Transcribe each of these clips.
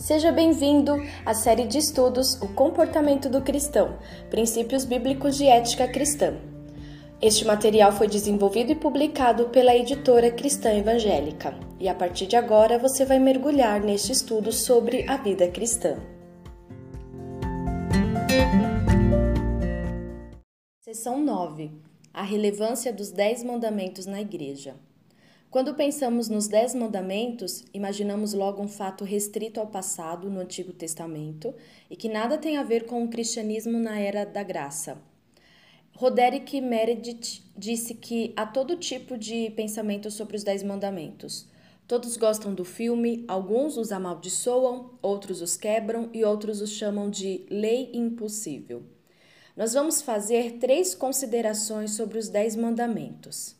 Seja bem-vindo à série de estudos O Comportamento do Cristão Princípios Bíblicos de Ética Cristã. Este material foi desenvolvido e publicado pela editora Cristã Evangélica, e a partir de agora você vai mergulhar neste estudo sobre a vida cristã. Seção 9 A relevância dos Dez Mandamentos na Igreja. Quando pensamos nos Dez Mandamentos, imaginamos logo um fato restrito ao passado, no Antigo Testamento, e que nada tem a ver com o cristianismo na Era da Graça. Roderick Meredith disse que há todo tipo de pensamento sobre os Dez Mandamentos. Todos gostam do filme, alguns os amaldiçoam, outros os quebram e outros os chamam de lei impossível. Nós vamos fazer três considerações sobre os Dez Mandamentos.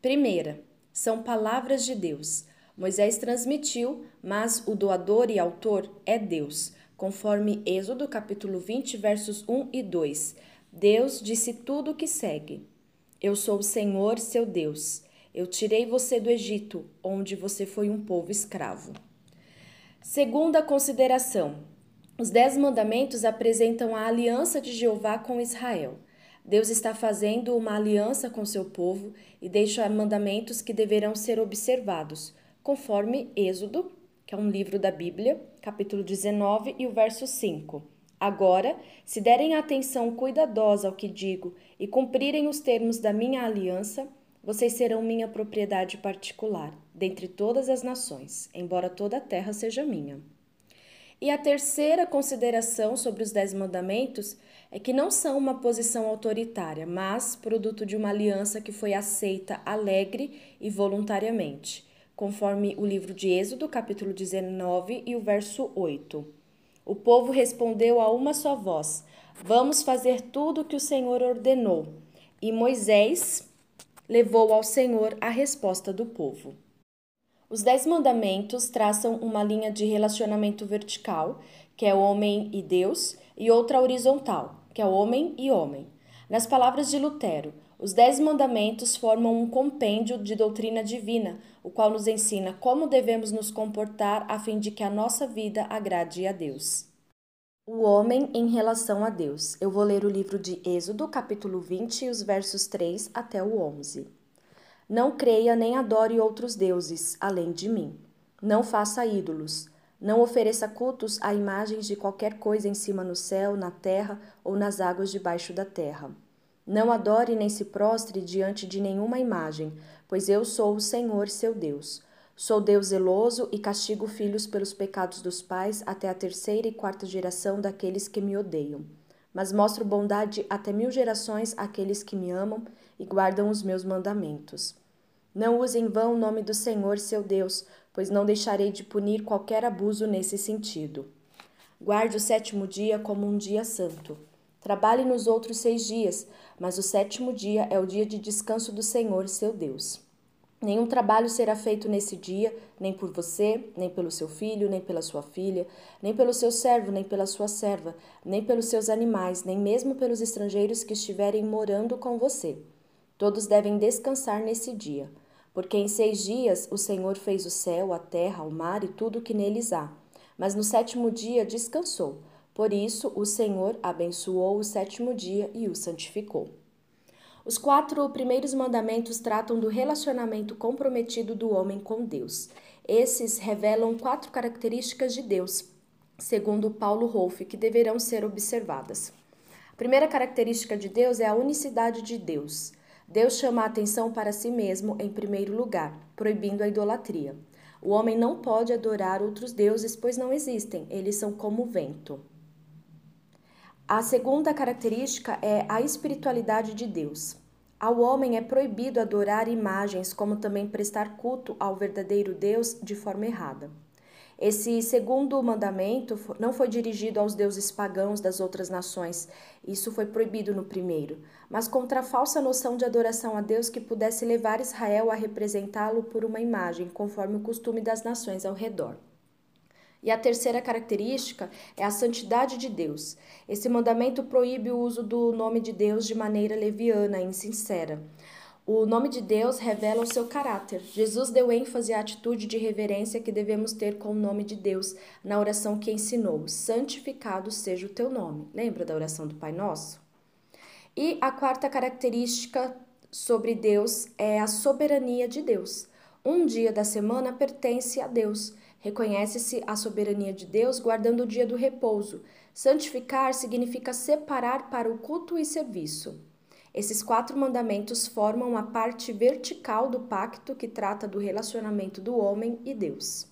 Primeira, são palavras de Deus. Moisés transmitiu, mas o doador e autor é Deus, conforme Êxodo capítulo 20, versos 1 e 2. Deus disse tudo o que segue. Eu sou o Senhor, seu Deus. Eu tirei você do Egito, onde você foi um povo escravo. Segunda consideração: os Dez Mandamentos apresentam a aliança de Jeová com Israel. Deus está fazendo uma aliança com seu povo e deixa mandamentos que deverão ser observados, conforme Êxodo, que é um livro da Bíblia, capítulo 19 e o verso 5. Agora, se derem atenção cuidadosa ao que digo e cumprirem os termos da minha aliança, vocês serão minha propriedade particular, dentre todas as nações, embora toda a terra seja minha. E a terceira consideração sobre os Dez Mandamentos é que não são uma posição autoritária, mas produto de uma aliança que foi aceita alegre e voluntariamente, conforme o livro de Êxodo, capítulo 19 e o verso 8. O povo respondeu a uma só voz: Vamos fazer tudo o que o Senhor ordenou. E Moisés levou ao Senhor a resposta do povo. Os Dez Mandamentos traçam uma linha de relacionamento vertical, que é homem e Deus, e outra horizontal, que é homem e homem. Nas palavras de Lutero, os Dez Mandamentos formam um compêndio de doutrina divina, o qual nos ensina como devemos nos comportar a fim de que a nossa vida agrade a Deus. O homem em relação a Deus. Eu vou ler o livro de Êxodo, capítulo 20, os versos 3 até o 11. Não creia nem adore outros deuses, além de mim. Não faça ídolos. Não ofereça cultos a imagens de qualquer coisa em cima no céu, na terra ou nas águas debaixo da terra. Não adore nem se prostre diante de nenhuma imagem, pois eu sou o Senhor seu Deus. Sou Deus zeloso e castigo filhos pelos pecados dos pais até a terceira e quarta geração daqueles que me odeiam. Mas mostro bondade até mil gerações àqueles que me amam e guardam os meus mandamentos. Não use em vão o nome do Senhor seu Deus, pois não deixarei de punir qualquer abuso nesse sentido. Guarde o sétimo dia como um dia santo. Trabalhe nos outros seis dias, mas o sétimo dia é o dia de descanso do Senhor seu Deus. Nenhum trabalho será feito nesse dia, nem por você, nem pelo seu filho, nem pela sua filha, nem pelo seu servo, nem pela sua serva, nem pelos seus animais, nem mesmo pelos estrangeiros que estiverem morando com você. Todos devem descansar nesse dia. Porque em seis dias o Senhor fez o céu, a terra, o mar e tudo o que neles há. Mas no sétimo dia descansou. Por isso o Senhor abençoou o sétimo dia e o santificou. Os quatro primeiros mandamentos tratam do relacionamento comprometido do homem com Deus. Esses revelam quatro características de Deus, segundo Paulo Rolfe, que deverão ser observadas. A primeira característica de Deus é a unicidade de Deus. Deus chama a atenção para si mesmo em primeiro lugar, proibindo a idolatria. O homem não pode adorar outros deuses, pois não existem, eles são como o vento. A segunda característica é a espiritualidade de Deus. Ao homem é proibido adorar imagens, como também prestar culto ao verdadeiro Deus de forma errada. Esse segundo mandamento não foi dirigido aos deuses pagãos das outras nações, isso foi proibido no primeiro, mas contra a falsa noção de adoração a Deus que pudesse levar Israel a representá-lo por uma imagem, conforme o costume das nações ao redor. E a terceira característica é a santidade de Deus. Esse mandamento proíbe o uso do nome de Deus de maneira leviana e insincera. O nome de Deus revela o seu caráter. Jesus deu ênfase à atitude de reverência que devemos ter com o nome de Deus na oração que ensinou: Santificado seja o teu nome. Lembra da oração do Pai Nosso? E a quarta característica sobre Deus é a soberania de Deus. Um dia da semana pertence a Deus. Reconhece-se a soberania de Deus guardando o dia do repouso. Santificar significa separar para o culto e serviço. Esses quatro mandamentos formam a parte vertical do pacto que trata do relacionamento do homem e Deus.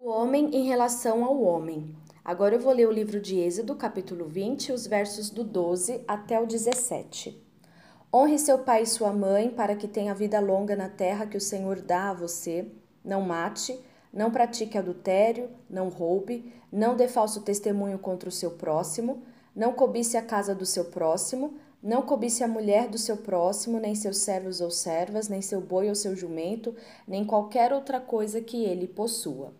O homem em relação ao homem. Agora eu vou ler o livro de Êxodo, capítulo 20, os versos do 12 até o 17. Honre seu pai e sua mãe, para que tenha vida longa na terra que o Senhor dá a você. Não mate, não pratique adultério, não roube, não dê falso testemunho contra o seu próximo, não cobice a casa do seu próximo, não cobice a mulher do seu próximo, nem seus servos ou servas, nem seu boi ou seu jumento, nem qualquer outra coisa que ele possua.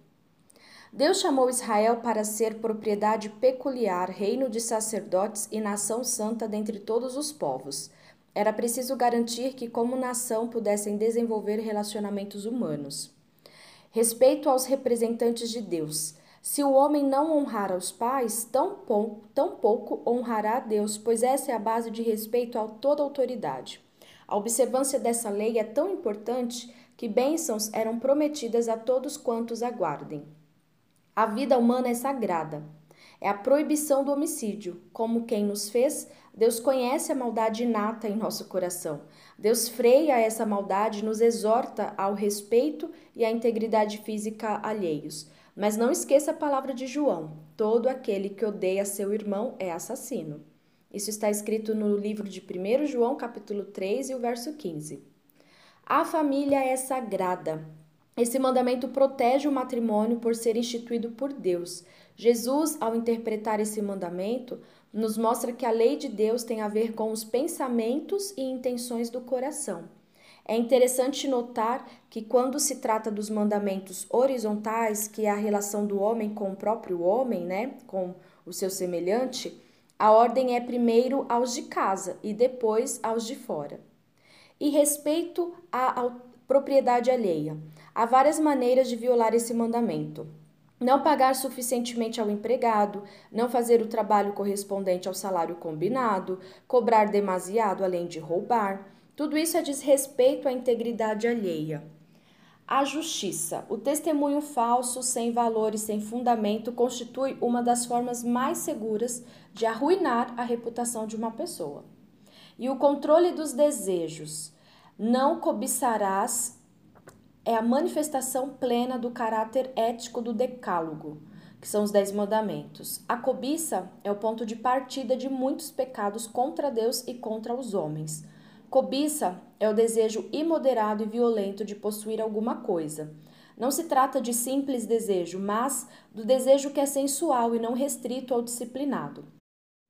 Deus chamou Israel para ser propriedade peculiar, reino de sacerdotes e nação santa dentre todos os povos. Era preciso garantir que, como nação, pudessem desenvolver relacionamentos humanos. Respeito aos representantes de Deus. Se o homem não honrar aos pais, tão pouco, tão pouco honrará a Deus, pois essa é a base de respeito a toda autoridade. A observância dessa lei é tão importante que bênçãos eram prometidas a todos quantos aguardem. A vida humana é sagrada. É a proibição do homicídio. Como quem nos fez, Deus conhece a maldade inata em nosso coração. Deus freia essa maldade e nos exorta ao respeito e à integridade física alheios. Mas não esqueça a palavra de João: todo aquele que odeia seu irmão é assassino. Isso está escrito no livro de 1 João, capítulo 3 e o verso 15. A família é sagrada. Esse mandamento protege o matrimônio por ser instituído por Deus. Jesus, ao interpretar esse mandamento, nos mostra que a lei de Deus tem a ver com os pensamentos e intenções do coração. É interessante notar que, quando se trata dos mandamentos horizontais, que é a relação do homem com o próprio homem, né, com o seu semelhante, a ordem é primeiro aos de casa e depois aos de fora. E respeito à propriedade alheia. Há várias maneiras de violar esse mandamento. Não pagar suficientemente ao empregado, não fazer o trabalho correspondente ao salário combinado, cobrar demasiado além de roubar tudo isso é desrespeito à integridade alheia. A justiça. O testemunho falso, sem valor e sem fundamento, constitui uma das formas mais seguras de arruinar a reputação de uma pessoa. E o controle dos desejos. Não cobiçarás é a manifestação plena do caráter ético do Decálogo, que são os Dez Mandamentos. A cobiça é o ponto de partida de muitos pecados contra Deus e contra os homens. Cobiça é o desejo imoderado e violento de possuir alguma coisa. Não se trata de simples desejo, mas do desejo que é sensual e não restrito ao disciplinado.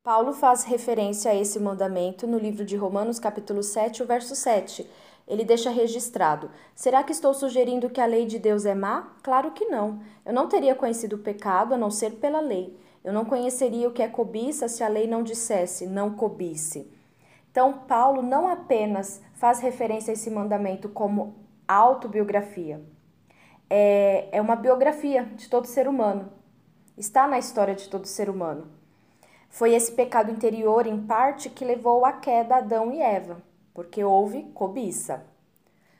Paulo faz referência a esse mandamento no livro de Romanos, capítulo 7, o verso 7. Ele deixa registrado: Será que estou sugerindo que a lei de Deus é má? Claro que não. Eu não teria conhecido o pecado a não ser pela lei. Eu não conheceria o que é cobiça se a lei não dissesse não cobice. Então, Paulo não apenas faz referência a esse mandamento como autobiografia, é, é uma biografia de todo ser humano. Está na história de todo ser humano. Foi esse pecado interior, em parte, que levou à queda Adão e Eva, porque houve cobiça.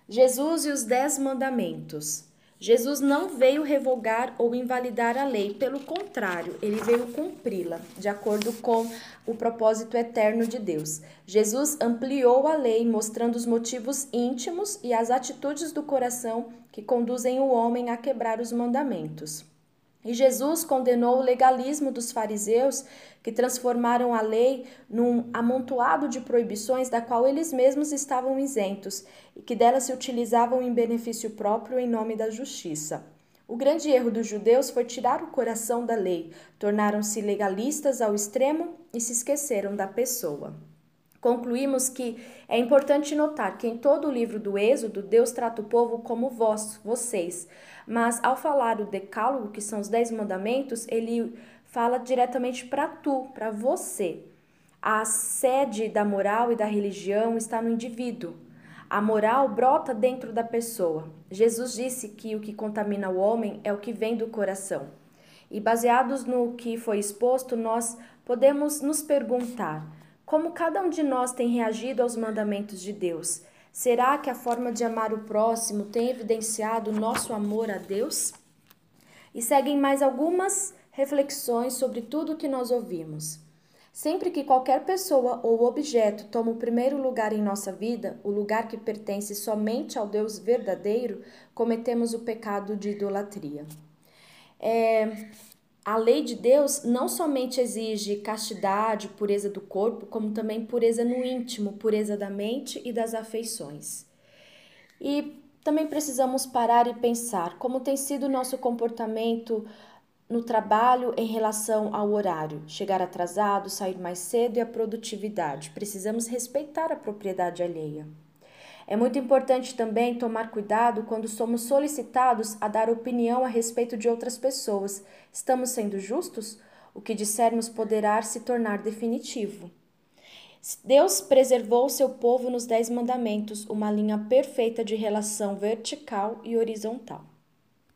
Jesus e os Dez Mandamentos. Jesus não veio revogar ou invalidar a lei, pelo contrário, ele veio cumpri-la, de acordo com o propósito eterno de Deus. Jesus ampliou a lei, mostrando os motivos íntimos e as atitudes do coração que conduzem o homem a quebrar os mandamentos. E Jesus condenou o legalismo dos fariseus, que transformaram a lei num amontoado de proibições da qual eles mesmos estavam isentos e que dela se utilizavam em benefício próprio em nome da justiça. O grande erro dos judeus foi tirar o coração da lei, tornaram-se legalistas ao extremo e se esqueceram da pessoa. Concluímos que é importante notar que em todo o livro do Êxodo, Deus trata o povo como vós, vocês. Mas ao falar o decálogo, que são os dez mandamentos, ele fala diretamente para tu, para você. A sede da moral e da religião está no indivíduo. A moral brota dentro da pessoa. Jesus disse que o que contamina o homem é o que vem do coração. E baseados no que foi exposto, nós podemos nos perguntar como cada um de nós tem reagido aos mandamentos de Deus. Será que a forma de amar o próximo tem evidenciado o nosso amor a Deus? E seguem mais algumas reflexões sobre tudo o que nós ouvimos. Sempre que qualquer pessoa ou objeto toma o primeiro lugar em nossa vida, o lugar que pertence somente ao Deus verdadeiro, cometemos o pecado de idolatria. É, a lei de Deus não somente exige castidade, pureza do corpo, como também pureza no íntimo, pureza da mente e das afeições. E também precisamos parar e pensar como tem sido o nosso comportamento no trabalho em relação ao horário, chegar atrasado, sair mais cedo e a produtividade. Precisamos respeitar a propriedade alheia. É muito importante também tomar cuidado quando somos solicitados a dar opinião a respeito de outras pessoas. Estamos sendo justos? O que dissermos poderá se tornar definitivo. Deus preservou seu povo nos Dez Mandamentos, uma linha perfeita de relação vertical e horizontal.